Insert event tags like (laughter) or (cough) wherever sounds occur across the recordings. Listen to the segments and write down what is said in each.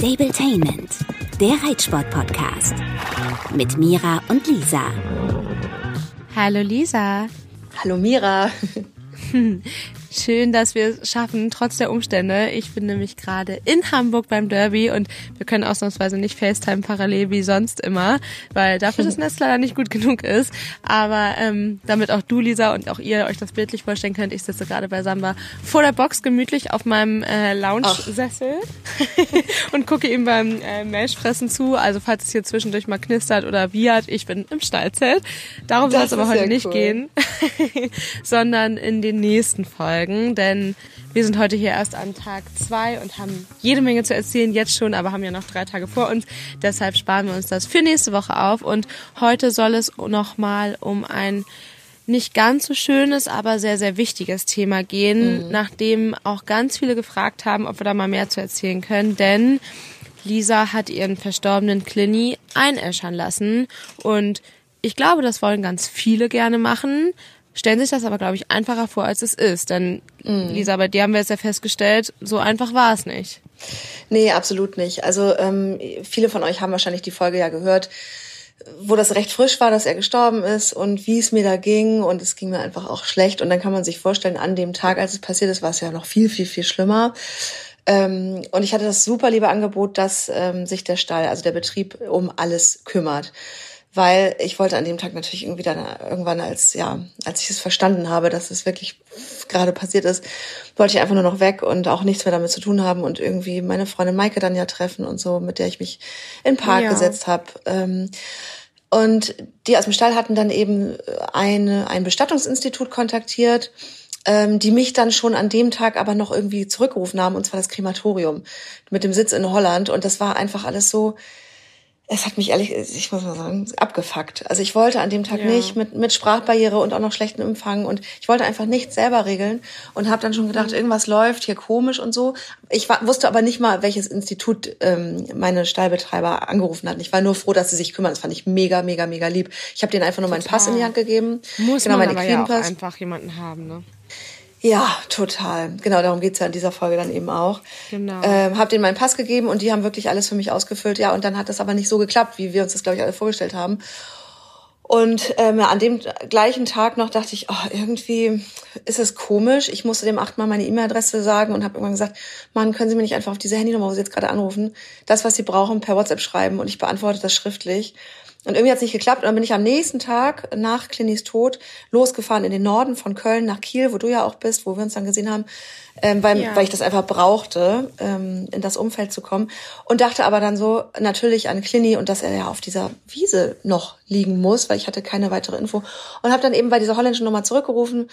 Stabletainment, der Reitsport-Podcast. Mit Mira und Lisa. Hallo Lisa. Hallo Mira. (laughs) Schön, dass wir es schaffen, trotz der Umstände. Ich bin nämlich gerade in Hamburg beim Derby und wir können ausnahmsweise nicht FaceTime parallel wie sonst immer, weil dafür das Netz leider nicht gut genug ist. Aber ähm, damit auch du, Lisa, und auch ihr euch das bildlich vorstellen könnt, ich sitze gerade bei Samba vor der Box gemütlich auf meinem äh, Lounge-Sessel (laughs) und gucke ihm beim äh, Milchfressen zu. Also falls es hier zwischendurch mal knistert oder wiehert, ich bin im Stallzelt. Darum soll es aber heute nicht cool. gehen, (laughs) sondern in den nächsten Folgen. Folgen, denn wir sind heute hier erst an Tag zwei und haben jede Menge zu erzählen, jetzt schon, aber haben ja noch drei Tage vor uns. Deshalb sparen wir uns das für nächste Woche auf. Und heute soll es nochmal um ein nicht ganz so schönes, aber sehr, sehr wichtiges Thema gehen, mhm. nachdem auch ganz viele gefragt haben, ob wir da mal mehr zu erzählen können. Denn Lisa hat ihren verstorbenen Clini einäschern lassen und ich glaube, das wollen ganz viele gerne machen stellen sich das aber, glaube ich, einfacher vor, als es ist. Denn, mhm. Lisa, bei dir haben wir jetzt ja festgestellt, so einfach war es nicht. Nee, absolut nicht. Also ähm, viele von euch haben wahrscheinlich die Folge ja gehört, wo das recht frisch war, dass er gestorben ist und wie es mir da ging. Und es ging mir einfach auch schlecht. Und dann kann man sich vorstellen, an dem Tag, als es passiert ist, war es ja noch viel, viel, viel schlimmer. Ähm, und ich hatte das super liebe Angebot, dass ähm, sich der Stall, also der Betrieb, um alles kümmert weil ich wollte an dem Tag natürlich irgendwie dann irgendwann als ja als ich es verstanden habe, dass es wirklich gerade passiert ist, wollte ich einfach nur noch weg und auch nichts mehr damit zu tun haben und irgendwie meine Freundin Maike dann ja treffen und so, mit der ich mich in den Park ja. gesetzt habe. Ähm, und die aus dem Stall hatten dann eben eine, ein Bestattungsinstitut kontaktiert, ähm, die mich dann schon an dem Tag aber noch irgendwie zurückgerufen haben, und zwar das Krematorium mit dem Sitz in Holland. Und das war einfach alles so, es hat mich ehrlich, ich muss mal sagen, abgefuckt. Also ich wollte an dem Tag ja. nicht mit, mit Sprachbarriere und auch noch schlechten Empfang und ich wollte einfach nichts selber regeln und habe dann schon gedacht, mhm. irgendwas läuft hier komisch und so. Ich war, wusste aber nicht mal, welches Institut ähm, meine Stallbetreiber angerufen hat. Ich war nur froh, dass sie sich kümmern. Das fand ich mega, mega, mega lieb. Ich habe denen einfach nur Total. meinen Pass in die Hand gegeben. Muss genau, man aber ja auch einfach jemanden haben, ne? Ja, total. Genau, darum geht's ja in dieser Folge dann eben auch. Genau. Ähm, hab denen meinen Pass gegeben und die haben wirklich alles für mich ausgefüllt. Ja, und dann hat das aber nicht so geklappt, wie wir uns das, glaube ich, alle vorgestellt haben. Und ähm, an dem gleichen Tag noch dachte ich, oh, irgendwie ist es komisch. Ich musste dem achtmal meine E-Mail-Adresse sagen und habe irgendwann gesagt, Mann, können Sie mir nicht einfach auf diese Handynummer, wo Sie jetzt gerade anrufen, das, was Sie brauchen, per WhatsApp schreiben und ich beantworte das schriftlich. Und irgendwie hat es nicht geklappt. Und dann bin ich am nächsten Tag nach Clinis Tod losgefahren in den Norden von Köln nach Kiel, wo du ja auch bist, wo wir uns dann gesehen haben, ähm, weil, ja. weil ich das einfach brauchte, ähm, in das Umfeld zu kommen. Und dachte aber dann so natürlich an Clini und dass er ja auf dieser Wiese noch liegen muss, weil ich hatte keine weitere Info. Und habe dann eben bei dieser holländischen Nummer zurückgerufen.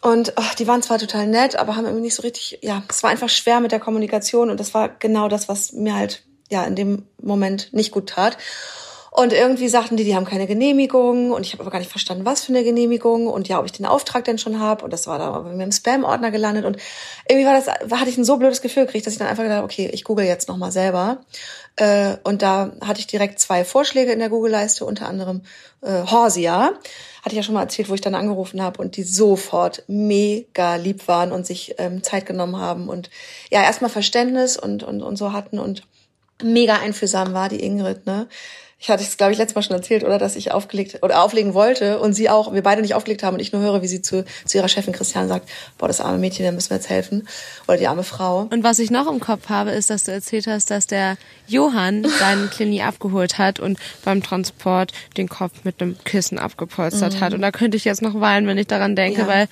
Und oh, die waren zwar total nett, aber haben irgendwie nicht so richtig, ja, es war einfach schwer mit der Kommunikation und das war genau das, was mir halt ja in dem Moment nicht gut tat. Und irgendwie sagten die, die haben keine Genehmigung. Und ich habe aber gar nicht verstanden, was für eine Genehmigung und ja, ob ich den Auftrag denn schon habe und das war da bei mir im Spam-Ordner gelandet. Und irgendwie war das, hatte ich ein so blödes Gefühl gekriegt, dass ich dann einfach gedacht okay, ich google jetzt nochmal selber. Äh, und da hatte ich direkt zwei Vorschläge in der Google-Leiste, unter anderem äh, Horsia, hatte ich ja schon mal erzählt, wo ich dann angerufen habe und die sofort mega lieb waren und sich ähm, Zeit genommen haben und ja, erstmal Verständnis und, und, und so hatten und mega einfühlsam war, die Ingrid, ne? Ich hatte es, glaube ich, letztes Mal schon erzählt, oder dass ich aufgelegt oder auflegen wollte und sie auch, wir beide nicht aufgelegt haben und ich nur höre, wie sie zu, zu ihrer Chefin Christian sagt, boah, das arme Mädchen, der müssen wir jetzt helfen. Oder die arme Frau. Und was ich noch im Kopf habe, ist, dass du erzählt hast, dass der Johann (laughs) deinen Klini abgeholt hat und beim Transport den Kopf mit einem Kissen abgepolstert mhm. hat. Und da könnte ich jetzt noch weinen, wenn ich daran denke, ja. weil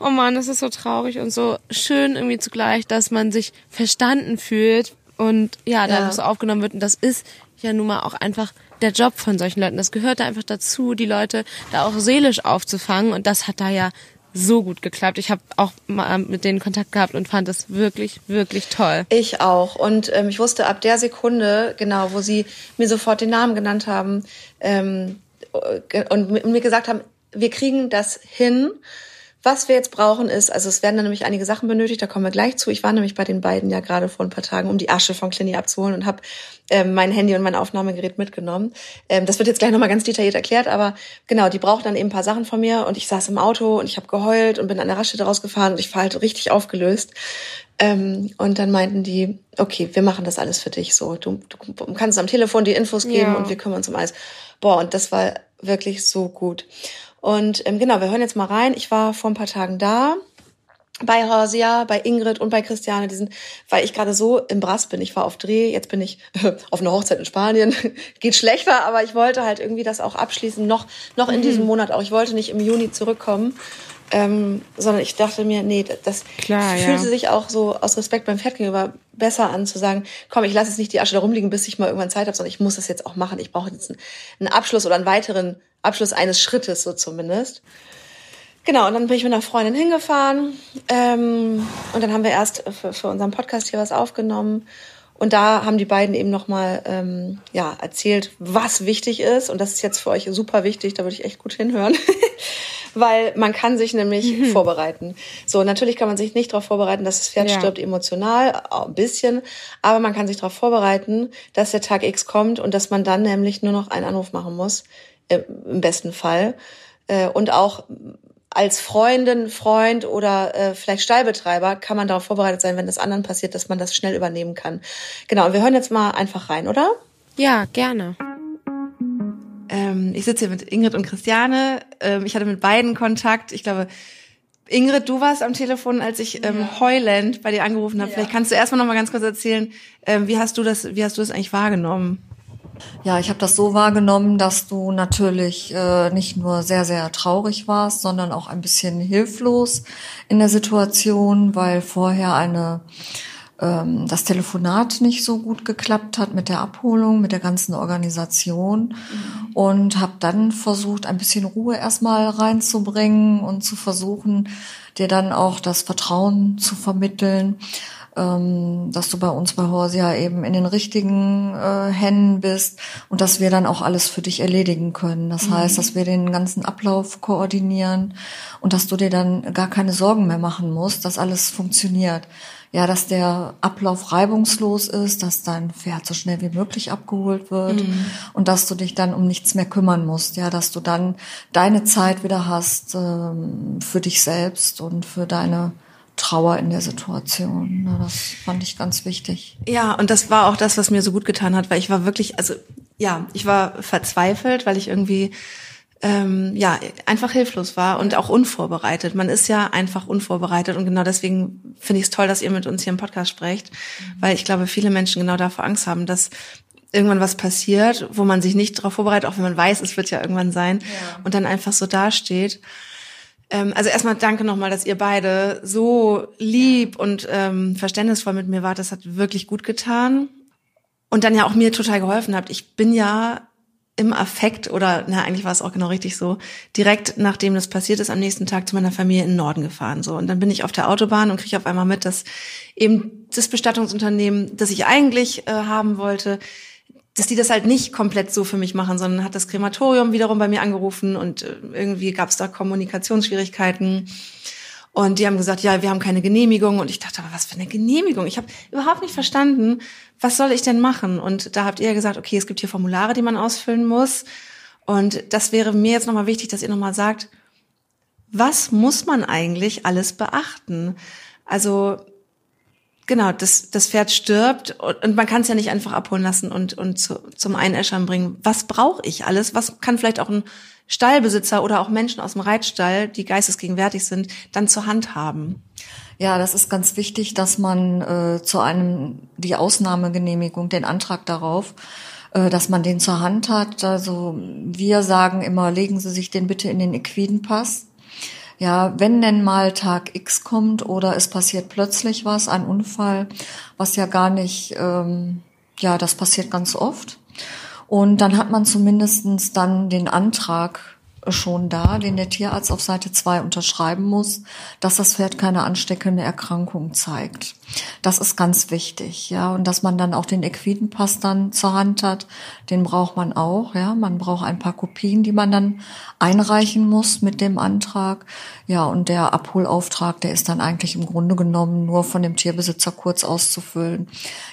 oh man, das ist so traurig und so schön irgendwie zugleich, dass man sich verstanden fühlt und ja, da ja. so aufgenommen wird. Und das ist ja nun mal auch einfach der Job von solchen Leuten. Das gehört da einfach dazu, die Leute da auch seelisch aufzufangen. Und das hat da ja so gut geklappt. Ich habe auch mal mit denen Kontakt gehabt und fand das wirklich, wirklich toll. Ich auch. Und ähm, ich wusste ab der Sekunde, genau, wo sie mir sofort den Namen genannt haben ähm, und mir gesagt haben, wir kriegen das hin Was wir jetzt brauchen ist, also es werden dann nämlich einige Sachen benötigt, da kommen wir gleich zu. Ich war nämlich bei den beiden ja gerade vor ein paar Tagen, um die Asche von Clini abzuholen und habe ähm, mein Handy und mein Aufnahmegerät mitgenommen. Ähm, das wird jetzt gleich nochmal ganz detailliert erklärt, aber genau, die brauchen dann eben ein paar Sachen von mir und ich saß im Auto und ich habe geheult und bin an der Raststätte rausgefahren und ich war halt richtig aufgelöst. Ähm, und dann meinten die, okay, wir machen das alles für dich so. Du, du kannst am Telefon die Infos geben ja. und wir kümmern uns um alles. Boah, und das war wirklich so gut. Und ähm, genau, wir hören jetzt mal rein. Ich war vor ein paar Tagen da bei Horsia, bei Ingrid und bei Christiane, die sind, weil ich gerade so im Brass bin. Ich war auf Dreh, jetzt bin ich (laughs) auf einer Hochzeit in Spanien. (laughs) Geht schlechter, aber ich wollte halt irgendwie das auch abschließen, noch, noch in mhm. diesem Monat auch. Ich wollte nicht im Juni zurückkommen, ähm, sondern ich dachte mir, nee, das Klar, fühlte ja. sich auch so aus Respekt beim Pferd gegenüber besser an, zu sagen, komm, ich lasse jetzt nicht die Asche da rumliegen, bis ich mal irgendwann Zeit habe, sondern ich muss das jetzt auch machen. Ich brauche jetzt einen, einen Abschluss oder einen weiteren Abschluss eines Schrittes, so zumindest. Genau, und dann bin ich mit einer Freundin hingefahren ähm, und dann haben wir erst für, für unseren Podcast hier was aufgenommen und da haben die beiden eben nochmal ähm, ja, erzählt, was wichtig ist und das ist jetzt für euch super wichtig, da würde ich echt gut hinhören, (laughs) weil man kann sich nämlich mhm. vorbereiten. So, natürlich kann man sich nicht darauf vorbereiten, dass das Pferd ja. stirbt emotional, ein bisschen, aber man kann sich darauf vorbereiten, dass der Tag X kommt und dass man dann nämlich nur noch einen Anruf machen muss äh, im besten Fall. Äh, und auch als Freundin, Freund oder äh, vielleicht Stallbetreiber kann man darauf vorbereitet sein, wenn das anderen passiert, dass man das schnell übernehmen kann. Genau, und wir hören jetzt mal einfach rein, oder? Ja, gerne. Ähm, ich sitze hier mit Ingrid und Christiane. Ähm, ich hatte mit beiden Kontakt. Ich glaube, Ingrid, du warst am Telefon, als ich ähm, ja. heulend bei dir angerufen habe. Ja. Vielleicht kannst du erstmal noch mal ganz kurz erzählen, ähm, wie hast du das, wie hast du das eigentlich wahrgenommen? Ja, ich habe das so wahrgenommen, dass du natürlich äh, nicht nur sehr, sehr traurig warst, sondern auch ein bisschen hilflos in der Situation, weil vorher eine ähm, das Telefonat nicht so gut geklappt hat mit der Abholung, mit der ganzen Organisation mhm. und habe dann versucht, ein bisschen Ruhe erstmal reinzubringen und zu versuchen, dir dann auch das Vertrauen zu vermitteln ähm, dass du bei uns bei Horsia eben in den richtigen äh, Händen bist und dass wir dann auch alles für dich erledigen können. Das mhm. heißt, dass wir den ganzen Ablauf koordinieren und dass du dir dann gar keine Sorgen mehr machen musst, dass alles funktioniert. Ja, dass der Ablauf reibungslos ist, dass dein Pferd so schnell wie möglich abgeholt wird mhm. und dass du dich dann um nichts mehr kümmern musst. Ja, dass du dann deine Zeit wieder hast ähm, für dich selbst und für deine Trauer in der Situation. Das fand ich ganz wichtig. Ja, und das war auch das, was mir so gut getan hat, weil ich war wirklich, also ja, ich war verzweifelt, weil ich irgendwie ähm, ja einfach hilflos war und auch unvorbereitet. Man ist ja einfach unvorbereitet und genau deswegen finde ich es toll, dass ihr mit uns hier im Podcast sprecht, mhm. weil ich glaube, viele Menschen genau davor Angst haben, dass irgendwann was passiert, wo man sich nicht darauf vorbereitet, auch wenn man weiß, es wird ja irgendwann sein ja. und dann einfach so dasteht. Ähm, also erstmal danke nochmal, dass ihr beide so lieb und ähm, verständnisvoll mit mir wart. Das hat wirklich gut getan. Und dann ja auch mir total geholfen habt. Ich bin ja im Affekt oder na eigentlich war es auch genau richtig so direkt nachdem das passiert ist am nächsten Tag zu meiner Familie in den Norden gefahren so und dann bin ich auf der Autobahn und kriege auf einmal mit dass eben das Bestattungsunternehmen das ich eigentlich äh, haben wollte dass die das halt nicht komplett so für mich machen, sondern hat das Krematorium wiederum bei mir angerufen und äh, irgendwie gab es da Kommunikationsschwierigkeiten. Und die haben gesagt, ja, wir haben keine Genehmigung. Und ich dachte, aber was für eine Genehmigung? Ich habe überhaupt nicht verstanden, was soll ich denn machen? Und da habt ihr gesagt, okay, es gibt hier Formulare, die man ausfüllen muss. Und das wäre mir jetzt nochmal wichtig, dass ihr nochmal sagt, was muss man eigentlich alles beachten? Also genau, das, das Pferd stirbt und man kann es ja nicht einfach abholen lassen und, und zu, zum Einäschern bringen. Was brauche ich alles? Was kann vielleicht auch ein Stallbesitzer oder auch Menschen aus dem Reitstall, die geistesgegenwärtig sind, dann zur Hand haben? Ja, das ist ganz wichtig, dass man äh, zu einem die Ausnahmegenehmigung, den Antrag darauf, äh, dass man den zur Hand hat. Also wir sagen immer, legen Sie sich den bitte in den Equidenpass ja, wenn denn mal Tag X kommt oder es passiert plötzlich was, ein Unfall, was ja gar nicht, ähm, ja, das passiert ganz oft. Und dann hat man zumindestens dann den Antrag schon da, den der Tierarzt auf Seite 2 unterschreiben muss, dass das Pferd keine ansteckende Erkrankung zeigt. Das ist ganz wichtig, ja. Und dass man dann auch den Equidenpass dann zur Hand hat, den braucht man auch, ja. Man braucht ein paar Kopien, die man dann einreichen muss mit dem Antrag. Ja, und der Abholauftrag, der ist dann eigentlich im Grunde genommen nur von dem Tierbesitzer kurz auszufüllen.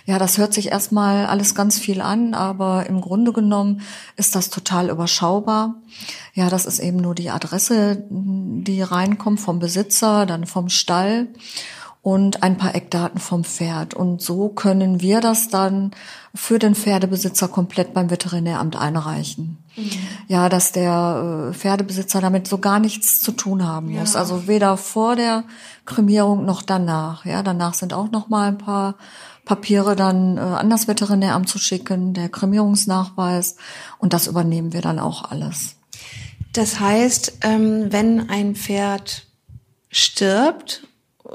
Ja, das hört sich erstmal alles ganz viel an, aber im Grunde genommen ist das total überschaubar. Ja, das ist eben nur die Adresse, die reinkommt vom Besitzer, dann vom Stall und ein paar Eckdaten vom Pferd. Und so können wir das dann für den Pferdebesitzer komplett beim Veterinäramt einreichen. Mhm. Ja, dass der äh, Pferdebesitzer damit so gar nichts zu tun haben muss. Ja. Also weder vor der Kremierung noch danach. Ja, danach sind auch noch mal ein paar Papiere dann äh, an das Veterinäramt zu schicken, der Kremierungsnachweis. Und das übernehmen wir dann auch alles. Das heißt, ähm, wenn ein Pferd stirbt,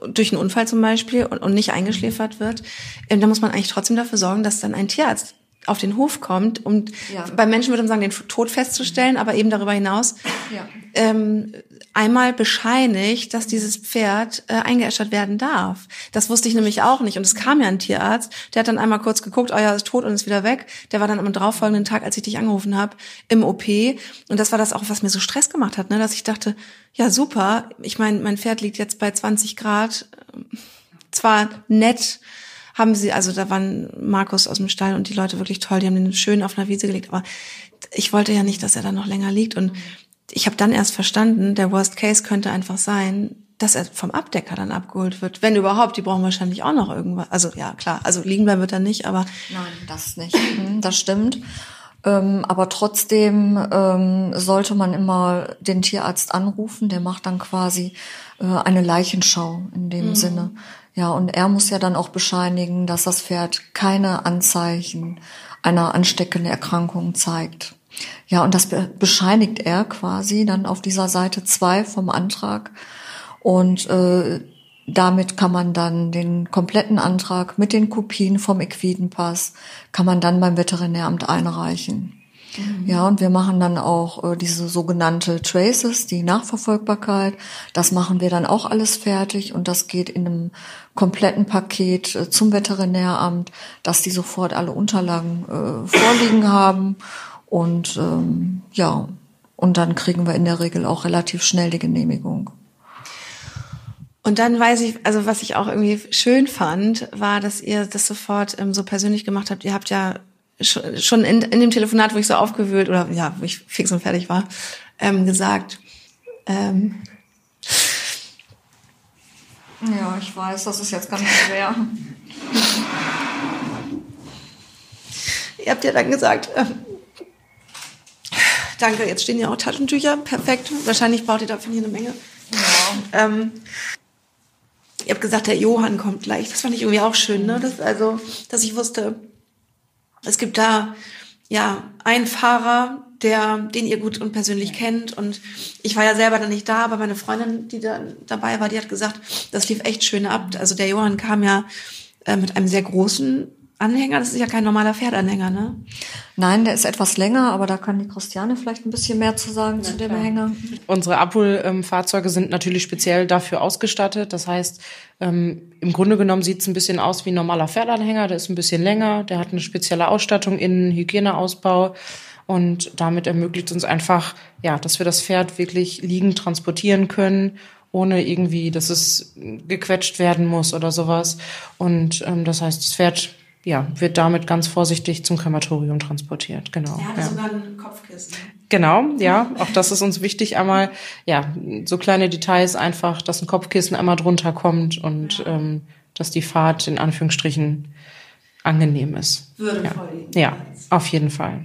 durch einen Unfall zum Beispiel und, und nicht eingeschläfert wird, ähm, dann muss man eigentlich trotzdem dafür sorgen, dass dann ein Tierarzt auf den Hof kommt, um ja. bei Menschen würde man sagen, den Tod festzustellen, aber eben darüber hinaus ja. ähm, einmal bescheinigt, dass dieses Pferd äh, eingeäschert werden darf. Das wusste ich nämlich auch nicht. Und es kam ja ein Tierarzt, der hat dann einmal kurz geguckt, oh ja, ist tot und ist wieder weg. Der war dann am darauffolgenden Tag, als ich dich angerufen habe, im OP. Und das war das auch, was mir so Stress gemacht hat, ne? dass ich dachte, ja super, ich meine, mein Pferd liegt jetzt bei 20 Grad, zwar nett, haben sie, also da waren Markus aus dem Stall und die Leute wirklich toll, die haben den schön auf einer Wiese gelegt, aber ich wollte ja nicht, dass er da noch länger liegt und ich habe dann erst verstanden, der Worst Case könnte einfach sein, dass er vom Abdecker dann abgeholt wird. Wenn überhaupt, die brauchen wahrscheinlich auch noch irgendwas. Also ja, klar, also liegen bleiben wird er nicht, aber. Nein, das nicht. Hm, das stimmt. Ähm, aber trotzdem ähm, sollte man immer den Tierarzt anrufen, der macht dann quasi äh, eine Leichenschau in dem mhm. Sinne. Ja, und er muss ja dann auch bescheinigen, dass das Pferd keine Anzeichen einer ansteckenden Erkrankung zeigt. Ja, und das bescheinigt er quasi dann auf dieser Seite zwei vom Antrag. Und äh, damit kann man dann den kompletten Antrag mit den Kopien vom Equidenpass, kann man dann beim Veterinäramt einreichen. Mhm. Ja, und wir machen dann auch äh, diese sogenannte Traces, die Nachverfolgbarkeit. Das machen wir dann auch alles fertig und das geht in einem kompletten Paket äh, zum Veterinäramt, dass die sofort alle Unterlagen äh, vorliegen haben und ähm, ja, und dann kriegen wir in der Regel auch relativ schnell die Genehmigung. Und dann weiß ich, also was ich auch irgendwie schön fand, war, dass ihr das sofort ähm, so persönlich gemacht habt. Ihr habt ja schon in, in dem Telefonat, wo ich so aufgewühlt oder ja, wo ich fix und fertig war, ähm, gesagt. Ähm, ja, ich weiß, das ist jetzt ganz schwer. (laughs) Ihr habt ja dann gesagt, ähm, danke, jetzt stehen ja auch Taschentücher, perfekt. Wahrscheinlich braucht ihr dafür hier eine Menge. Ja. Ähm, ihr habt gesagt, der Johann kommt gleich. Das fand ich irgendwie auch schön, ne? Das, also, dass ich wusste, es gibt da ja einen Fahrer, der, den ihr gut und persönlich kennt. Und ich war ja selber da nicht da, aber meine Freundin, die da dabei war, die hat gesagt, das lief echt schön ab. Also der Johann kam ja äh, mit einem sehr großen Anhänger. Das ist ja kein normaler Pferdanhänger, ne? Nein, der ist etwas länger, aber da kann die Christiane vielleicht ein bisschen mehr zu sagen ja, zu dem klar. Hänger. Unsere Abholfahrzeuge sind natürlich speziell dafür ausgestattet. Das heißt, ähm, im Grunde genommen sieht es ein bisschen aus wie ein normaler Pferdanhänger. Der ist ein bisschen länger, der hat eine spezielle Ausstattung innen, Hygieneausbau. Und damit ermöglicht uns einfach, ja, dass wir das Pferd wirklich liegend transportieren können ohne irgendwie, dass es gequetscht werden muss oder sowas. Und ähm, das heißt, das Pferd ja, wird damit ganz vorsichtig zum Krematorium transportiert. Genau. Er hat ja. sogar ein Kopfkissen. Genau, ja. Auch das ist uns wichtig. Einmal, ja, so kleine Details einfach, dass ein Kopfkissen einmal drunter kommt und ja. ähm, dass die Fahrt in Anführungsstrichen angenehm ist. Würdevoll. Ja. ja, auf jeden Fall.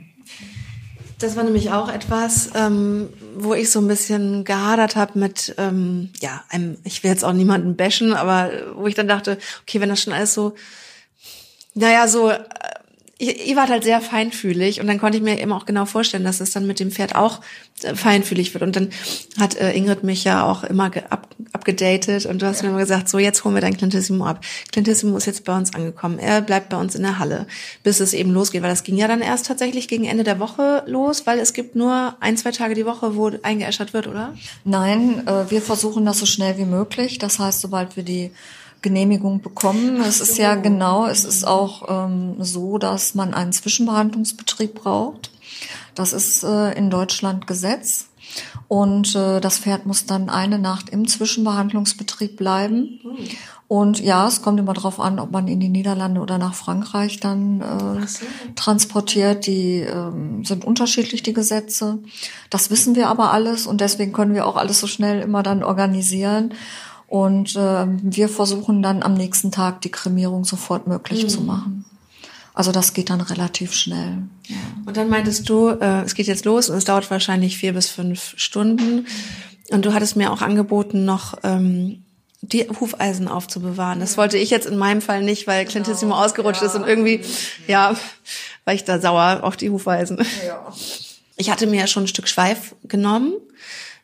Das war nämlich auch etwas, ähm, wo ich so ein bisschen gehadert habe mit, ähm, ja, einem, ich will jetzt auch niemanden bashen, aber wo ich dann dachte, okay, wenn das schon alles so naja, so, äh, ihr, ihr wart halt sehr feinfühlig und dann konnte ich mir eben auch genau vorstellen, dass es dann mit dem Pferd auch äh, feinfühlig wird. Und dann hat äh, Ingrid mich ja auch immer ab, abgedatet und du hast ja. mir immer gesagt, so jetzt holen wir dein Clintissimo ab. Clintissimo ist jetzt bei uns angekommen. Er bleibt bei uns in der Halle, bis es eben losgeht, weil das ging ja dann erst tatsächlich gegen Ende der Woche los, weil es gibt nur ein, zwei Tage die Woche, wo eingeäschert wird, oder? Nein, äh, wir versuchen das so schnell wie möglich. Das heißt, sobald wir die Genehmigung bekommen. Es ist ja genau, es ist auch ähm, so, dass man einen Zwischenbehandlungsbetrieb braucht. Das ist äh, in Deutschland Gesetz. Und äh, das Pferd muss dann eine Nacht im Zwischenbehandlungsbetrieb bleiben. Und ja, es kommt immer darauf an, ob man in die Niederlande oder nach Frankreich dann äh, so. transportiert. Die ähm, sind unterschiedlich, die Gesetze. Das wissen wir aber alles und deswegen können wir auch alles so schnell immer dann organisieren. Und äh, wir versuchen dann am nächsten Tag die Kremierung sofort möglich mhm. zu machen. Also das geht dann relativ schnell. Ja. Und dann meintest du, äh, es geht jetzt los und es dauert wahrscheinlich vier bis fünf Stunden. Und du hattest mir auch angeboten, noch ähm, die Hufeisen aufzubewahren. Das wollte ich jetzt in meinem Fall nicht, weil genau. Clintissimo ausgerutscht ja. ist und irgendwie, ja, war ich da sauer auf die Hufeisen. Ja. Ich hatte mir ja schon ein Stück Schweif genommen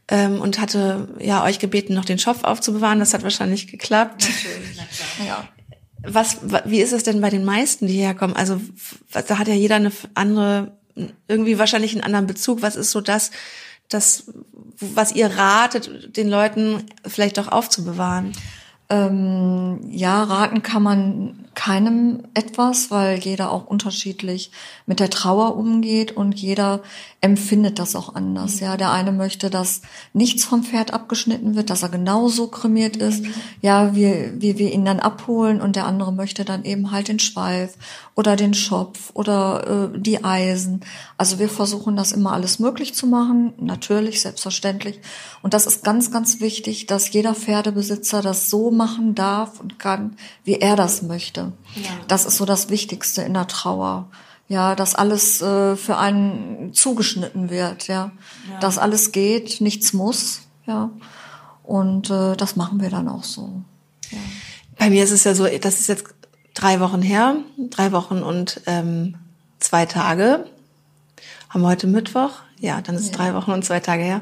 ähm, und hatte ja euch gebeten, noch den Schopf aufzubewahren. Das hat wahrscheinlich geklappt. Natürlich, (laughs) ja. Was, wie ist es denn bei den meisten, die hierher kommen? Also da hat ja jeder eine andere, irgendwie wahrscheinlich einen anderen Bezug. Was ist so das, das, was ihr ratet, den Leuten vielleicht auch aufzubewahren? Ähm, ja, raten kann man keinem etwas, weil jeder auch unterschiedlich mit der Trauer umgeht und jeder empfindet das auch anders. Ja, der eine möchte, dass nichts vom Pferd abgeschnitten wird, dass er genauso kremiert ist, ja, wie, wie wir ihn dann abholen und der andere möchte dann eben halt den Schweif oder den Schopf oder äh, die Eisen. Also wir versuchen das immer alles möglich zu machen, natürlich, selbstverständlich. Und das ist ganz, ganz wichtig, dass jeder Pferdebesitzer das so machen darf und kann, wie er das möchte. Ja. Das ist so das Wichtigste in der Trauer. Ja, dass alles äh, für einen zugeschnitten wird, ja. ja. Dass alles geht, nichts muss, ja. Und äh, das machen wir dann auch so. Ja. Bei mir ist es ja so, das ist jetzt drei Wochen her, drei Wochen und ähm, zwei Tage. Haben wir heute Mittwoch? Ja, dann ist es ja. drei Wochen und zwei Tage her.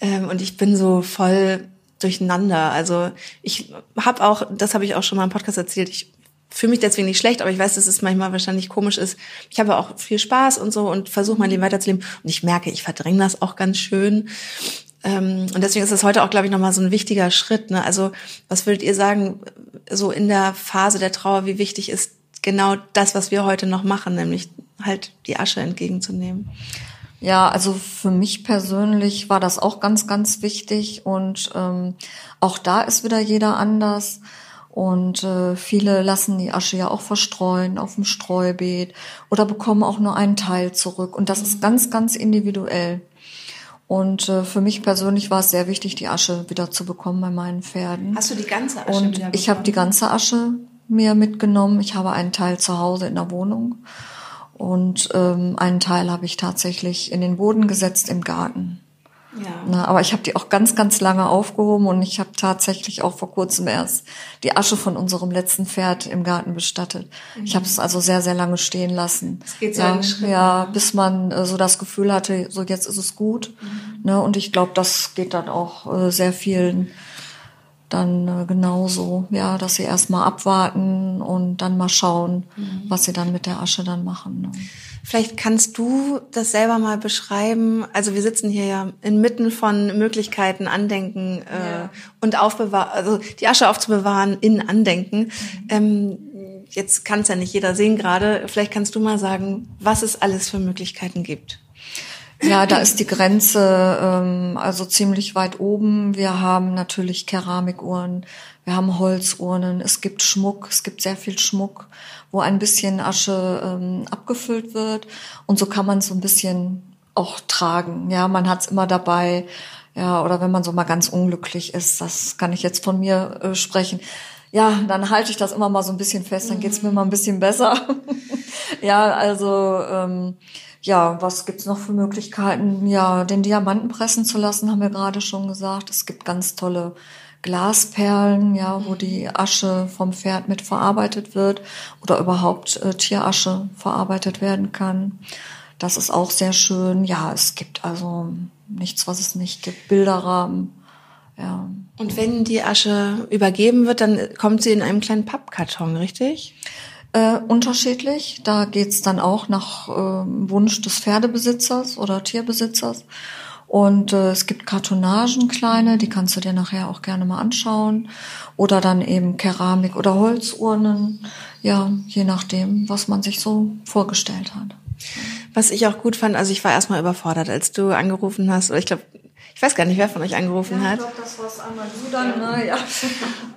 Ähm, und ich bin so voll durcheinander. Also ich habe auch, das habe ich auch schon mal im Podcast erzählt, ich fühle mich deswegen nicht schlecht, aber ich weiß, dass es manchmal wahrscheinlich komisch ist. Ich habe auch viel Spaß und so und versuche mein Leben weiterzuleben. Und ich merke, ich verdränge das auch ganz schön. Ähm, und deswegen ist das heute auch, glaube ich, nochmal so ein wichtiger Schritt. Ne? Also was würdet ihr sagen, so in der Phase der Trauer, wie wichtig ist genau das, was wir heute noch machen, nämlich halt die Asche entgegenzunehmen? Ja, also für mich persönlich war das auch ganz, ganz wichtig und ähm, auch da ist wieder jeder anders. Und äh, viele lassen die Asche ja auch verstreuen auf dem Streubeet oder bekommen auch nur einen Teil zurück. Und das ist ganz, ganz individuell. Und äh, für mich persönlich war es sehr wichtig, die Asche wieder zu bekommen bei meinen Pferden. Hast du die ganze Asche Und ich habe die ganze Asche mir mitgenommen. Ich habe einen Teil zu Hause in der Wohnung und ähm, einen Teil habe ich tatsächlich in den Boden gesetzt im Garten. Ja. Na, aber ich habe die auch ganz, ganz lange aufgehoben und ich habe tatsächlich auch vor kurzem erst die Asche von unserem letzten Pferd im Garten bestattet. Mhm. Ich habe es also sehr, sehr lange stehen lassen. Das geht so ja, Schritt, ja, bis man äh, so das Gefühl hatte, so jetzt ist es gut. Mhm. Ne, und ich glaube, das geht dann auch äh, sehr vielen dann äh, genauso, ja, dass sie erstmal abwarten und dann mal schauen, mhm. was sie dann mit der Asche dann machen. Ne. Vielleicht kannst du das selber mal beschreiben. Also wir sitzen hier ja inmitten von Möglichkeiten, Andenken äh, ja. und aufbewahren, also die Asche aufzubewahren in Andenken. Mhm. Ähm, jetzt kann es ja nicht jeder sehen gerade. Vielleicht kannst du mal sagen, was es alles für Möglichkeiten gibt. Ja, da ist die Grenze ähm, also ziemlich weit oben. Wir haben natürlich Keramikuhren, wir haben Holzurnen, es gibt Schmuck, es gibt sehr viel Schmuck, wo ein bisschen Asche ähm, abgefüllt wird. Und so kann man so ein bisschen auch tragen. Ja, man hat's immer dabei. Ja, oder wenn man so mal ganz unglücklich ist, das kann ich jetzt von mir äh, sprechen. Ja, dann halte ich das immer mal so ein bisschen fest, dann geht's mir mal ein bisschen besser. (laughs) ja, also ähm, ja, was gibt's noch für Möglichkeiten? Ja, den Diamanten pressen zu lassen, haben wir gerade schon gesagt. Es gibt ganz tolle Glasperlen, ja, wo die Asche vom Pferd mit verarbeitet wird oder überhaupt äh, Tierasche verarbeitet werden kann. Das ist auch sehr schön. Ja, es gibt also nichts, was es nicht gibt. Bilderrahmen. Ja. Und wenn die Asche übergeben wird, dann kommt sie in einem kleinen Pappkarton, richtig? Äh, unterschiedlich. Da geht's dann auch nach äh, Wunsch des Pferdebesitzers oder Tierbesitzers. Und äh, es gibt Kartonagen kleine, die kannst du dir nachher auch gerne mal anschauen. Oder dann eben Keramik oder Holzurnen. Ja, je nachdem, was man sich so vorgestellt hat. Was ich auch gut fand, also ich war erstmal überfordert, als du angerufen hast, oder ich glaube, ich weiß gar nicht, wer von euch angerufen ja, hat. Ich glaube, das war einmal du dann, ne? Ja.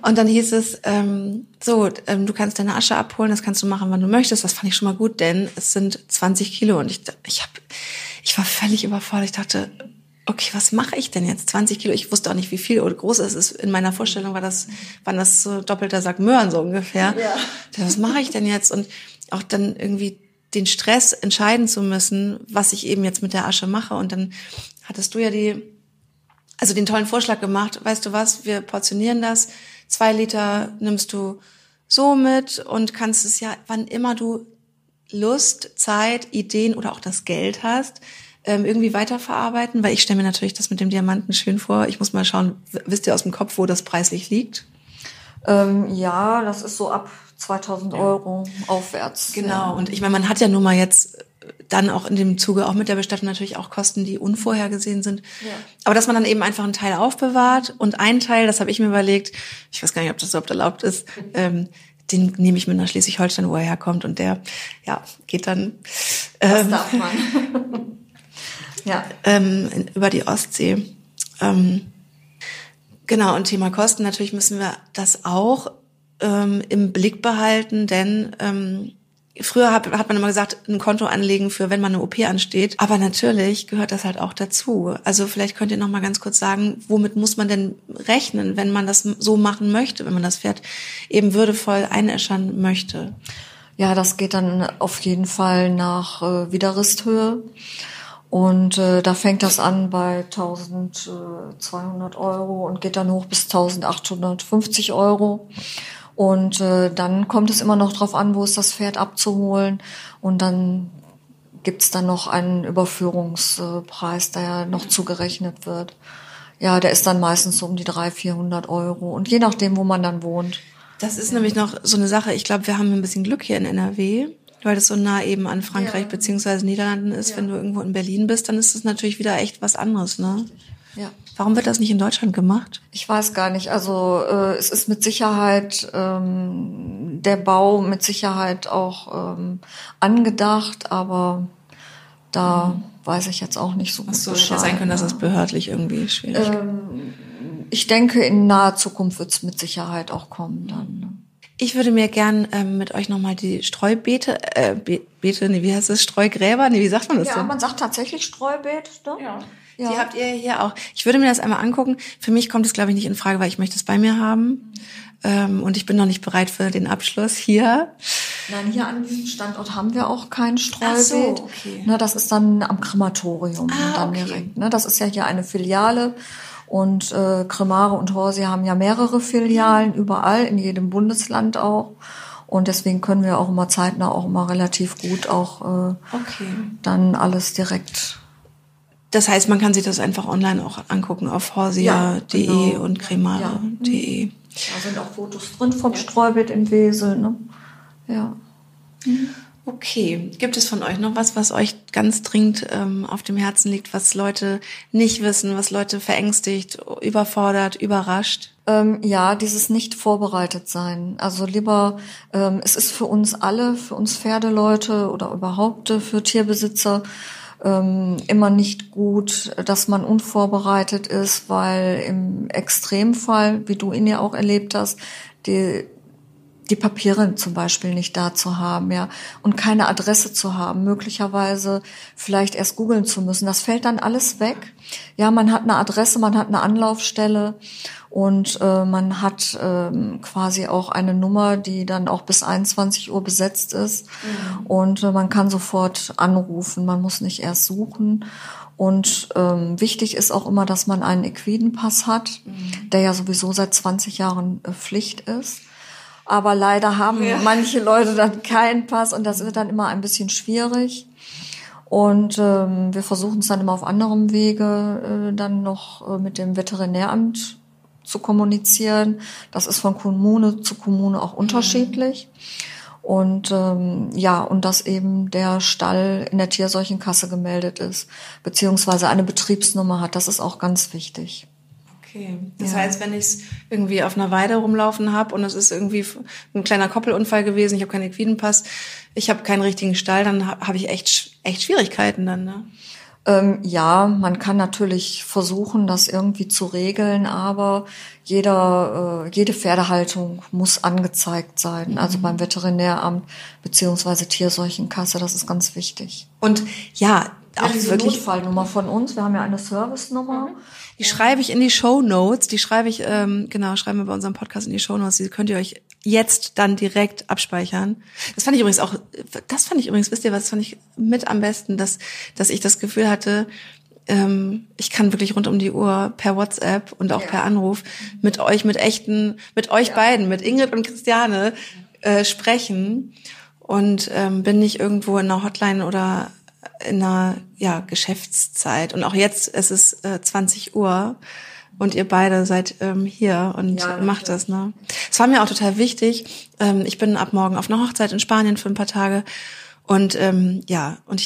Und dann hieß es, ähm, so, ähm, du kannst deine Asche abholen, das kannst du machen, wann du möchtest. Das fand ich schon mal gut, denn es sind 20 Kilo und ich, ich hab, ich war völlig überfordert. Ich dachte, okay, was mache ich denn jetzt? 20 Kilo. Ich wusste auch nicht, wie viel oder groß es ist. In meiner Vorstellung war das, waren das so doppelter Sack Möhren so ungefähr. Ja. Was mache ich denn jetzt? Und auch dann irgendwie den Stress entscheiden zu müssen, was ich eben jetzt mit der Asche mache. Und dann hattest du ja die also den tollen Vorschlag gemacht, weißt du was, wir portionieren das, zwei Liter nimmst du so mit und kannst es ja, wann immer du Lust, Zeit, Ideen oder auch das Geld hast, ähm, irgendwie weiterverarbeiten, weil ich stelle mir natürlich das mit dem Diamanten schön vor. Ich muss mal schauen, wisst ihr aus dem Kopf, wo das preislich liegt? Ähm, ja, das ist so ab 2000 Euro aufwärts. Genau. Ja. Und ich meine, man hat ja nun mal jetzt dann auch in dem Zuge auch mit der Bestattung natürlich auch Kosten, die unvorhergesehen sind. Ja. Aber dass man dann eben einfach einen Teil aufbewahrt und einen Teil, das habe ich mir überlegt, ich weiß gar nicht, ob das überhaupt erlaubt ist, (laughs) ähm, den nehme ich mit nach Schleswig-Holstein, wo er herkommt und der, ja, geht dann ähm, das darf man. (laughs) ja. ähm, über die Ostsee. Ähm, genau, und Thema Kosten, natürlich müssen wir das auch ähm, im Blick behalten, denn ähm, Früher hat, hat man immer gesagt, ein Konto anlegen für, wenn man eine OP ansteht. Aber natürlich gehört das halt auch dazu. Also vielleicht könnt ihr noch mal ganz kurz sagen, womit muss man denn rechnen, wenn man das so machen möchte, wenn man das Pferd eben würdevoll einäschern möchte? Ja, das geht dann auf jeden Fall nach äh, Widerristhöhe. Und äh, da fängt das an bei 1200 Euro und geht dann hoch bis 1850 Euro. Und äh, dann kommt es immer noch drauf an, wo ist das Pferd abzuholen. Und dann gibt's dann noch einen Überführungspreis, der ja noch zugerechnet wird. Ja, der ist dann meistens so um die 300, 400 Euro. Und je nachdem, wo man dann wohnt. Das ist ja. nämlich noch so eine Sache. Ich glaube, wir haben ein bisschen Glück hier in NRW, weil das so nah eben an Frankreich ja. beziehungsweise Niederlanden ist. Ja. Wenn du irgendwo in Berlin bist, dann ist das natürlich wieder echt was anderes, ne? Ja. Warum wird das nicht in Deutschland gemacht? Ich weiß gar nicht. Also äh, es ist mit Sicherheit ähm, der Bau mit Sicherheit auch ähm, angedacht, aber da mhm. weiß ich jetzt auch nicht so gut. Bescheid, hätte sein können, dass es bewördlich irgendwie schwierig. Ähm, ich denke, in naher Zukunft wird es mit Sicherheit auch kommen dann. Ne? Ich würde mir gern ähm, mit euch nochmal die Streubeete, äh, Beete, nee, wie heißt es, Streugräber, nee, wie sagt man das ja, denn? Ja, man sagt tatsächlich Streubeet, ne? Ja. Ja. Die habt ihr hier auch. Ich würde mir das einmal angucken. Für mich kommt es, glaube ich, nicht in Frage, weil ich möchte es bei mir haben. Ähm, und ich bin noch nicht bereit für den Abschluss hier. Nein, hier an diesem Standort haben wir auch kein Streubeet. Ach so, okay. Na, das ist dann am Krematorium ah, dann okay. direkt. Ne? Das ist ja hier eine Filiale. Und äh, Kremare und Horsi haben ja mehrere Filialen überall, in jedem Bundesland auch. Und deswegen können wir auch immer zeitnah auch immer relativ gut auch äh, okay. dann alles direkt das heißt, man kann sich das einfach online auch angucken auf horsia.de ja, genau. und cremare.de. Ja. Da sind auch Fotos drin vom. Streubild in Wesel. Ne? Ja. Okay, gibt es von euch noch was, was euch ganz dringend ähm, auf dem Herzen liegt, was Leute nicht wissen, was Leute verängstigt, überfordert, überrascht? Ähm, ja, dieses nicht vorbereitet sein. Also lieber, ähm, es ist für uns alle, für uns Pferdeleute oder überhaupt für Tierbesitzer ähm, immer nicht gut, dass man unvorbereitet ist, weil im Extremfall, wie du ihn ja auch erlebt hast, die die Papiere zum Beispiel nicht da zu haben, ja, und keine Adresse zu haben, möglicherweise vielleicht erst googeln zu müssen. Das fällt dann alles weg. Ja, man hat eine Adresse, man hat eine Anlaufstelle und äh, man hat äh, quasi auch eine Nummer, die dann auch bis 21 Uhr besetzt ist mhm. und äh, man kann sofort anrufen, man muss nicht erst suchen. Und ähm, wichtig ist auch immer, dass man einen Equidenpass hat, mhm. der ja sowieso seit 20 Jahren äh, Pflicht ist. Aber leider haben ja. manche Leute dann keinen Pass und das wird dann immer ein bisschen schwierig. Und ähm, wir versuchen es dann immer auf anderem Wege äh, dann noch äh, mit dem Veterinäramt zu kommunizieren. Das ist von Kommune zu Kommune auch unterschiedlich. Und ähm, ja, und dass eben der Stall in der Tierseuchenkasse gemeldet ist, beziehungsweise eine Betriebsnummer hat. Das ist auch ganz wichtig. Okay. Das ja. heißt, wenn ich es irgendwie auf einer Weide rumlaufen habe und es ist irgendwie ein kleiner Koppelunfall gewesen, ich habe keinen Equidenpass, ich habe keinen richtigen Stall, dann habe ich echt, echt Schwierigkeiten dann, ne? Ähm, ja, man kann natürlich versuchen, das irgendwie zu regeln, aber jeder, äh, jede Pferdehaltung muss angezeigt sein, mhm. also beim Veterinäramt beziehungsweise Tierseuchenkasse, das ist ganz wichtig. Und ja, auch ja, wirklich Notfallnummer von uns. Wir haben ja eine Service-Nummer. Die schreibe ich in die Show Notes. Die schreibe ich ähm, genau schreiben wir bei unserem Podcast in die Show Notes. Die könnt ihr euch jetzt dann direkt abspeichern. Das fand ich übrigens auch. Das fand ich übrigens. Wisst ihr was? Das fand ich mit am besten, dass dass ich das Gefühl hatte. Ähm, ich kann wirklich rund um die Uhr per WhatsApp und auch ja. per Anruf mit euch, mit echten, mit euch ja. beiden, mit Ingrid und Christiane äh, sprechen und ähm, bin nicht irgendwo in einer Hotline oder in einer ja, Geschäftszeit. Und auch jetzt es ist äh, 20 Uhr und ihr beide seid ähm, hier und ja, macht das. Ne? Es war mir auch total wichtig. Ähm, ich bin ab morgen auf einer Hochzeit in Spanien für ein paar Tage. Und ähm, ja, und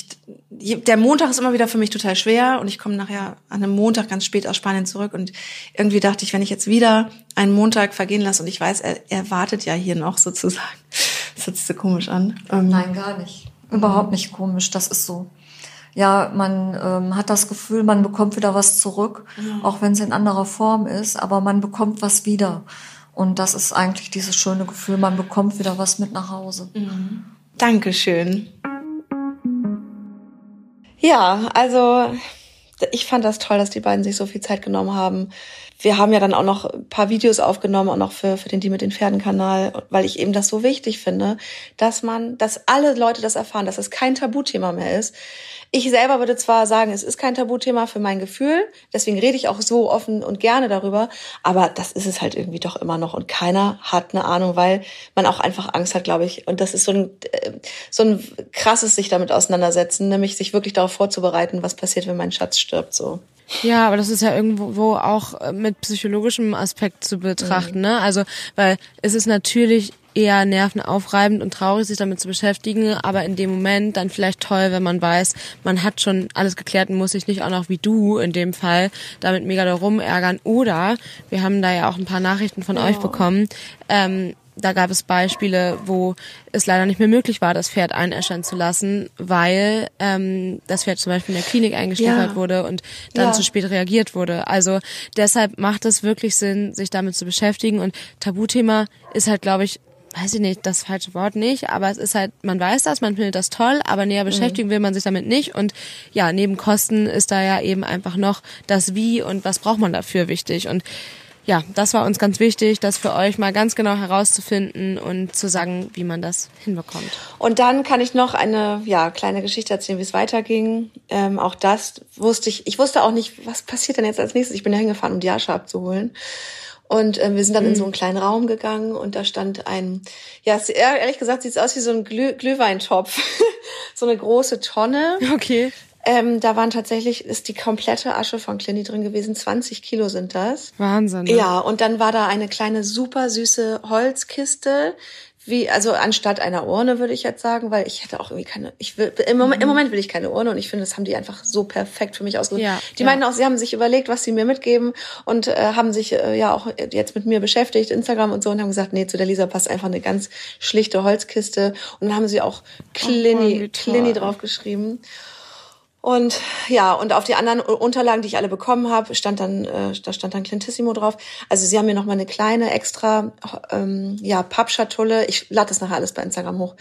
ich, der Montag ist immer wieder für mich total schwer und ich komme nachher an einem Montag ganz spät aus Spanien zurück und irgendwie dachte ich, wenn ich jetzt wieder einen Montag vergehen lasse und ich weiß, er, er wartet ja hier noch sozusagen. (laughs) Das hört sich so komisch an. Ähm, Nein, gar nicht. Überhaupt nicht komisch, das ist so ja, man ähm, hat das Gefühl, man bekommt wieder was zurück, mhm. auch wenn es in anderer Form ist, aber man bekommt was wieder. Und das ist eigentlich dieses schöne Gefühl, man bekommt wieder was mit nach Hause. Mhm. Dankeschön. Ja, also ich fand das toll, dass die beiden sich so viel Zeit genommen haben. Wir haben ja dann auch noch ein paar Videos aufgenommen, auch noch für, für den Die mit den Pferden-Kanal, weil ich eben das so wichtig finde, dass man, dass alle Leute das erfahren, dass es kein Tabuthema mehr ist. Ich selber würde zwar sagen, es ist kein Tabuthema für mein Gefühl, deswegen rede ich auch so offen und gerne darüber, aber das ist es halt irgendwie doch immer noch und keiner hat eine Ahnung, weil man auch einfach Angst hat, glaube ich. Und das ist so ein, äh, so ein krasses sich damit auseinandersetzen, nämlich sich wirklich darauf vorzubereiten, was passiert, wenn mein Schatz stirbt, so. Ja, aber das ist ja irgendwo auch äh, mit psychologischem Aspekt zu betrachten, mhm. ne? Also, weil es ist natürlich eher nervenaufreibend und traurig, sich damit zu beschäftigen, aber in dem Moment dann vielleicht toll, wenn man weiß, man hat schon alles geklärt und muss sich nicht auch noch wie du in dem Fall damit mega darum ärgern. Oder wir haben da ja auch ein paar Nachrichten von ja. euch bekommen. Ähm, da gab es Beispiele, wo es leider nicht mehr möglich war, das Pferd einäschern zu lassen, weil ähm, das Pferd zum Beispiel in der Klinik eingeschläfert ja. wurde und dann ja. zu spät reagiert wurde. Also deshalb macht es wirklich Sinn, sich damit zu beschäftigen. Und Tabuthema ist halt, glaube ich, weiß ich nicht, das falsche Wort nicht, aber es ist halt, man weiß das, man findet das toll, aber näher beschäftigen mhm. will man sich damit nicht. Und ja, neben Kosten ist da ja eben einfach noch das Wie und was braucht man dafür wichtig. Und ja, das war uns ganz wichtig, das für euch mal ganz genau herauszufinden und zu sagen, wie man das hinbekommt. Und dann kann ich noch eine ja, kleine Geschichte erzählen, wie es weiterging. Ähm, auch das wusste ich, ich wusste auch nicht, was passiert denn jetzt als nächstes. Ich bin da hingefahren, um die Asche abzuholen. Und äh, wir sind dann mhm. in so einen kleinen Raum gegangen und da stand ein, ja, ehrlich gesagt sieht es aus wie so ein Glüh Glühweintopf. (laughs) so eine große Tonne. Okay. Ähm, da waren tatsächlich, ist die komplette Asche von Clini drin gewesen. 20 Kilo sind das. Wahnsinn. Ne? Ja, und dann war da eine kleine super süße Holzkiste wie, also anstatt einer Urne würde ich jetzt sagen, weil ich hätte auch irgendwie keine, ich will, im Moment, mhm. im Moment will ich keine Urne und ich finde, das haben die einfach so perfekt für mich ausgesucht. Ja, die ja. meinten auch, sie haben sich überlegt, was sie mir mitgeben und äh, haben sich äh, ja auch jetzt mit mir beschäftigt, Instagram und so und haben gesagt, nee, zu der Lisa passt einfach eine ganz schlichte Holzkiste und dann haben sie auch Clini, oh, Clini draufgeschrieben. Und ja, und auf die anderen Unterlagen, die ich alle bekommen habe, stand dann, äh, da stand dann Clintissimo drauf. Also sie haben mir noch mal eine kleine extra ähm, ja, Pappschatulle, ich lade das nachher alles bei Instagram hoch,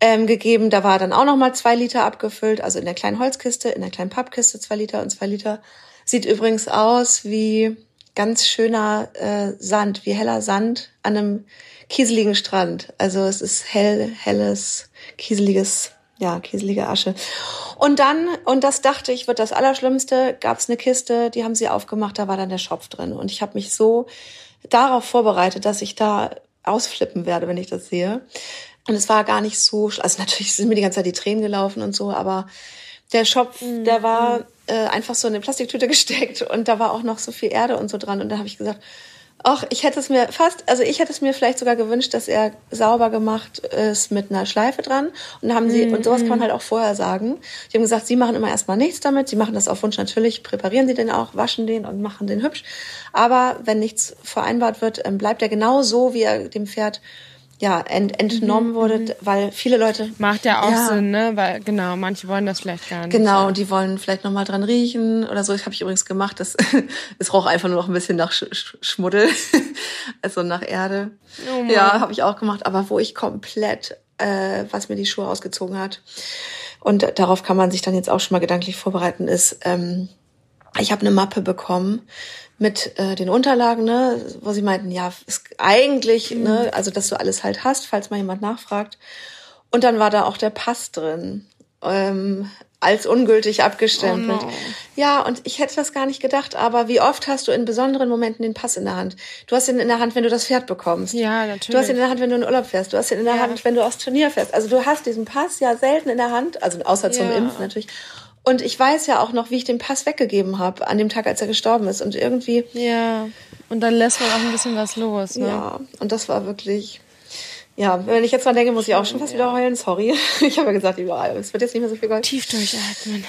ähm, gegeben. Da war dann auch noch mal zwei Liter abgefüllt, also in der kleinen Holzkiste, in der kleinen Pappkiste zwei Liter und zwei Liter. Sieht übrigens aus wie ganz schöner äh, Sand, wie heller Sand an einem kieseligen Strand. Also es ist hell, helles, kieseliges ja, kieselige Asche. Und dann, und das dachte ich, wird das Allerschlimmste, gab es eine Kiste, die haben sie aufgemacht, da war dann der Schopf drin. Und ich habe mich so darauf vorbereitet, dass ich da ausflippen werde, wenn ich das sehe. Und es war gar nicht so, also natürlich sind mir die ganze Zeit die Tränen gelaufen und so, aber der Schopf, mhm. der war äh, einfach so in eine Plastiktüte (laughs) gesteckt und da war auch noch so viel Erde und so dran. Und da habe ich gesagt, Ach, ich hätte es mir fast, also ich hätte es mir vielleicht sogar gewünscht, dass er sauber gemacht ist mit einer Schleife dran. Und haben sie, mm, und sowas kann man halt auch vorher sagen. Die haben gesagt, sie machen immer erstmal nichts damit. Sie machen das auf Wunsch natürlich, präparieren sie den auch, waschen den und machen den hübsch. Aber wenn nichts vereinbart wird, ähm, bleibt er genau so, wie er dem Pferd ja, ent, entnommen mhm, wurde, mhm. weil viele Leute. Macht ja auch ja, Sinn, ne? Weil, genau, manche wollen das vielleicht gar nicht. Genau, ja. die wollen vielleicht nochmal dran riechen oder so. Das habe ich übrigens gemacht. Das, (laughs) es roch einfach nur noch ein bisschen nach Sch Sch Schmuddel, (laughs) also nach Erde. Oh ja, habe ich auch gemacht, aber wo ich komplett, äh, was mir die Schuhe ausgezogen hat. Und darauf kann man sich dann jetzt auch schon mal gedanklich vorbereiten, ist, ähm, ich habe eine Mappe bekommen mit äh, den Unterlagen, ne, wo sie meinten, ja, ist eigentlich, mhm. ne, also dass du alles halt hast, falls mal jemand nachfragt. Und dann war da auch der Pass drin. Ähm, als ungültig abgestempelt. Oh no. Ja, und ich hätte das gar nicht gedacht, aber wie oft hast du in besonderen Momenten den Pass in der Hand? Du hast ihn in der Hand, wenn du das Pferd bekommst. Ja, natürlich. Du hast ihn in der Hand, wenn du in Urlaub fährst. Du hast ihn in der ja. Hand, wenn du aufs Turnier fährst. Also du hast diesen Pass ja selten in der Hand, also außer zum ja. Impfen natürlich. Und ich weiß ja auch noch, wie ich den Pass weggegeben habe an dem Tag, als er gestorben ist. Und irgendwie. Ja. Und dann lässt man auch ein bisschen was los. Ne? Ja. Und das war wirklich ja, wenn ich jetzt dran denke, muss ich auch schon fast wieder heulen. Sorry. (laughs) Ich habe ja gesagt, überall. Es wird jetzt nicht mehr so viel Gold. Tief durchatmen.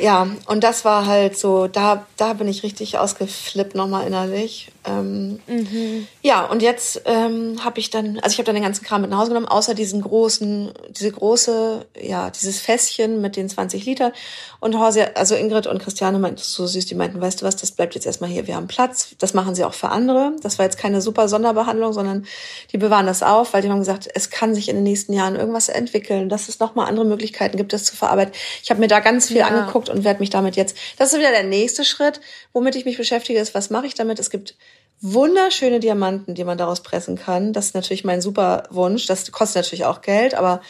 Ja, und das war halt so, da, da bin ich richtig ausgeflippt nochmal innerlich. Ähm, mhm. Ja, und jetzt ähm, habe ich dann, also ich habe dann den ganzen Kram mit nach Hause genommen, außer diesen großen, diese große, ja, dieses Fässchen mit den 20 Liter. Und Horse, also Ingrid und Christiane meinten so süß, die meinten, weißt du was, das bleibt jetzt erstmal hier, wir haben Platz. Das machen sie auch für andere. Das war jetzt keine super Sonderbehandlung, sondern die bewahren das auf, weil die haben gesagt, es kann sich in den nächsten Jahren irgendwas entwickeln, dass es nochmal andere Möglichkeiten gibt, das zu verarbeiten. Ich habe mir da ganz viel ja. angeguckt und werde mich damit jetzt, das ist wieder der nächste Schritt, womit ich mich beschäftige, ist, was mache ich damit? Es gibt wunderschöne Diamanten, die man daraus pressen kann. Das ist natürlich mein super Wunsch. Das kostet natürlich auch Geld, aber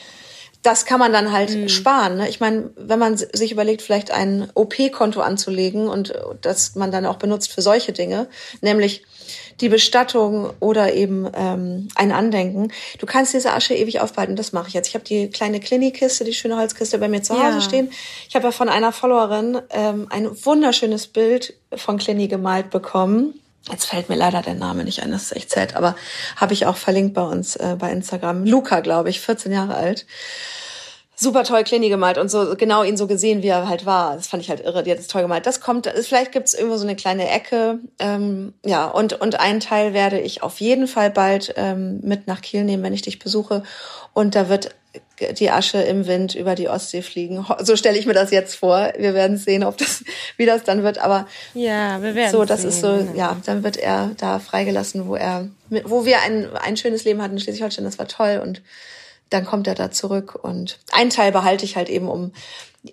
das kann man dann halt mhm. sparen. Ne? Ich meine, wenn man sich überlegt, vielleicht ein OP-Konto anzulegen und das man dann auch benutzt für solche Dinge, nämlich die Bestattung oder eben ähm, ein Andenken. Du kannst diese Asche ewig aufbehalten. Das mache ich jetzt. Ich habe die kleine Klinikiste, die schöne Holzkiste bei mir zu Hause ja. stehen. Ich habe ja von einer Followerin ähm, ein wunderschönes Bild von Clini gemalt bekommen. Jetzt fällt mir leider der Name nicht ein, das ist echt sad, aber habe ich auch verlinkt bei uns äh, bei Instagram. Luca, glaube ich, 14 Jahre alt super toll Clini gemalt und so genau ihn so gesehen, wie er halt war. Das fand ich halt irre. Die hat es toll gemalt. Das kommt, vielleicht gibt's irgendwo so eine kleine Ecke. Ähm, ja, und, und einen Teil werde ich auf jeden Fall bald ähm, mit nach Kiel nehmen, wenn ich dich besuche. Und da wird die Asche im Wind über die Ostsee fliegen. So stelle ich mir das jetzt vor. Wir werden sehen, ob das, (laughs) wie das dann wird. Aber ja, wir werden so, das sehen. ist so, ja, dann wird er da freigelassen, wo er, wo wir ein, ein schönes Leben hatten in Schleswig-Holstein. Das war toll und dann kommt er da zurück und ein Teil behalte ich halt eben, um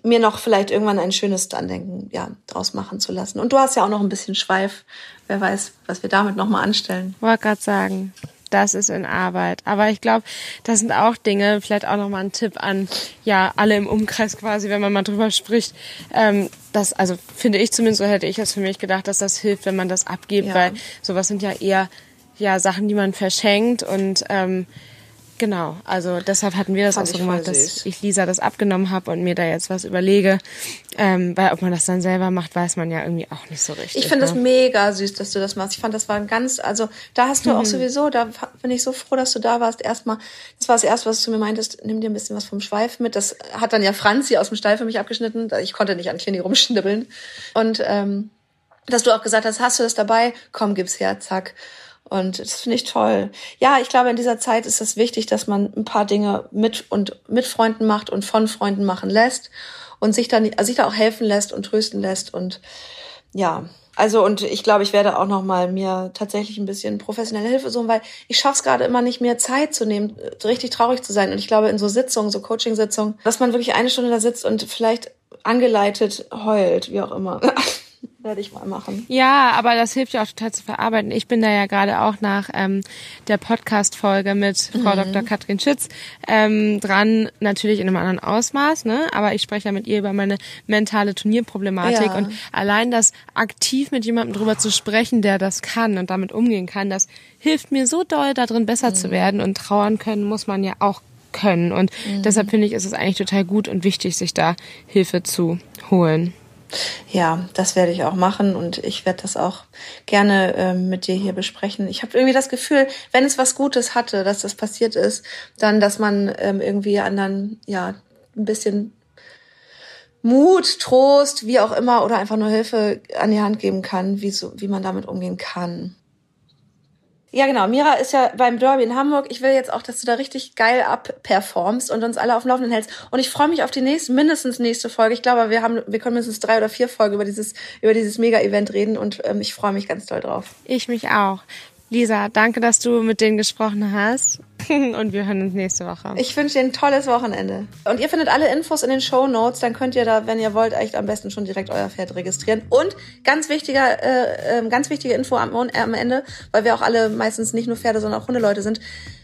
mir noch vielleicht irgendwann ein schönes Andenken ja draus machen zu lassen. Und du hast ja auch noch ein bisschen Schweif. Wer weiß, was wir damit noch mal anstellen. Wollte gerade sagen, das ist in Arbeit. Aber ich glaube, das sind auch Dinge, vielleicht auch noch mal ein Tipp an ja alle im Umkreis quasi, wenn man mal drüber spricht. Ähm, das, also finde ich zumindest, so hätte ich es für mich gedacht, dass das hilft, wenn man das abgibt, ja. weil sowas sind ja eher ja Sachen, die man verschenkt und ähm, Genau, also deshalb hatten wir das Fand auch so gemacht, dass ich Lisa das abgenommen habe und mir da jetzt was überlege. Ähm, weil ob man das dann selber macht, weiß man ja irgendwie auch nicht so richtig. Ich finde es ne? mega süß, dass du das machst. Ich fand, das war ein ganz, also da hast du mhm. auch sowieso, da bin ich so froh, dass du da warst. Erstmal, das war das Erste, was du mir meintest, nimm dir ein bisschen was vom Schweif mit. Das hat dann ja Franzi aus dem Stall für mich abgeschnitten. Ich konnte nicht an Clini rumschnibbeln. Und ähm, dass du auch gesagt hast, hast du das dabei? Komm, gib's her, zack. Und das finde ich toll. Ja, ich glaube, in dieser Zeit ist es wichtig, dass man ein paar Dinge mit und mit Freunden macht und von Freunden machen lässt und sich dann also sich da auch helfen lässt und trösten lässt und ja, also und ich glaube, ich werde auch noch mal mir tatsächlich ein bisschen professionelle Hilfe suchen, weil ich schaffe es gerade immer nicht mehr Zeit zu nehmen, richtig traurig zu sein. Und ich glaube in so Sitzungen, so Coaching-Sitzungen, dass man wirklich eine Stunde da sitzt und vielleicht angeleitet heult, wie auch immer. (laughs) werde ich mal machen. Ja, aber das hilft ja auch total zu verarbeiten. Ich bin da ja gerade auch nach ähm, der Podcast-Folge mit Frau mhm. Dr. Katrin Schütz ähm, dran, natürlich in einem anderen Ausmaß, ne? Aber ich spreche ja mit ihr über meine mentale Turnierproblematik ja. und allein das aktiv mit jemandem drüber zu sprechen, der das kann und damit umgehen kann, das hilft mir so doll, darin besser mhm. zu werden und trauern können muss man ja auch können und mhm. deshalb finde ich, ist es eigentlich total gut und wichtig, sich da Hilfe zu holen. Ja, das werde ich auch machen und ich werde das auch gerne ähm, mit dir hier besprechen. Ich habe irgendwie das Gefühl, wenn es was Gutes hatte, dass das passiert ist, dann, dass man ähm, irgendwie anderen ja ein bisschen Mut, Trost, wie auch immer, oder einfach nur Hilfe an die Hand geben kann, wie, so, wie man damit umgehen kann. Ja, genau. Mira ist ja beim Derby in Hamburg. Ich will jetzt auch, dass du da richtig geil abperformst und uns alle auf dem Laufenden hältst. Und ich freue mich auf die nächste, mindestens nächste Folge. Ich glaube, wir haben, wir können mindestens drei oder vier Folgen über dieses, über dieses Mega-Event reden und ähm, ich freue mich ganz doll drauf. Ich mich auch. Lisa, danke, dass du mit denen gesprochen hast. (laughs) Und wir hören uns nächste Woche. Ich wünsche dir ein tolles Wochenende. Und ihr findet alle Infos in den Show Notes. Dann könnt ihr da, wenn ihr wollt, echt am besten schon direkt euer Pferd registrieren. Und ganz wichtiger, äh, ähm, ganz wichtige Info am, am Ende, weil wir auch alle meistens nicht nur Pferde, sondern auch Hundeleute sind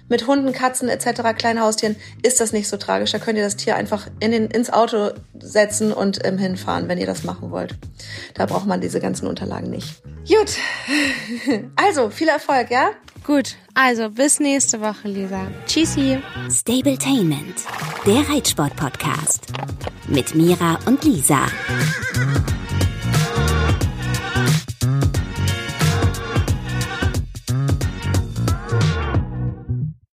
mit Hunden, Katzen etc., kleinen Haustieren, ist das nicht so tragisch. Da könnt ihr das Tier einfach in den, ins Auto setzen und ähm, hinfahren, wenn ihr das machen wollt. Da braucht man diese ganzen Unterlagen nicht. Gut. (laughs) Also, viel Erfolg, ja? Gut. Also, bis nächste Woche, Lisa. Tschüssi. Stabletainment, der Reitsport-Podcast. Mit Mira und Lisa.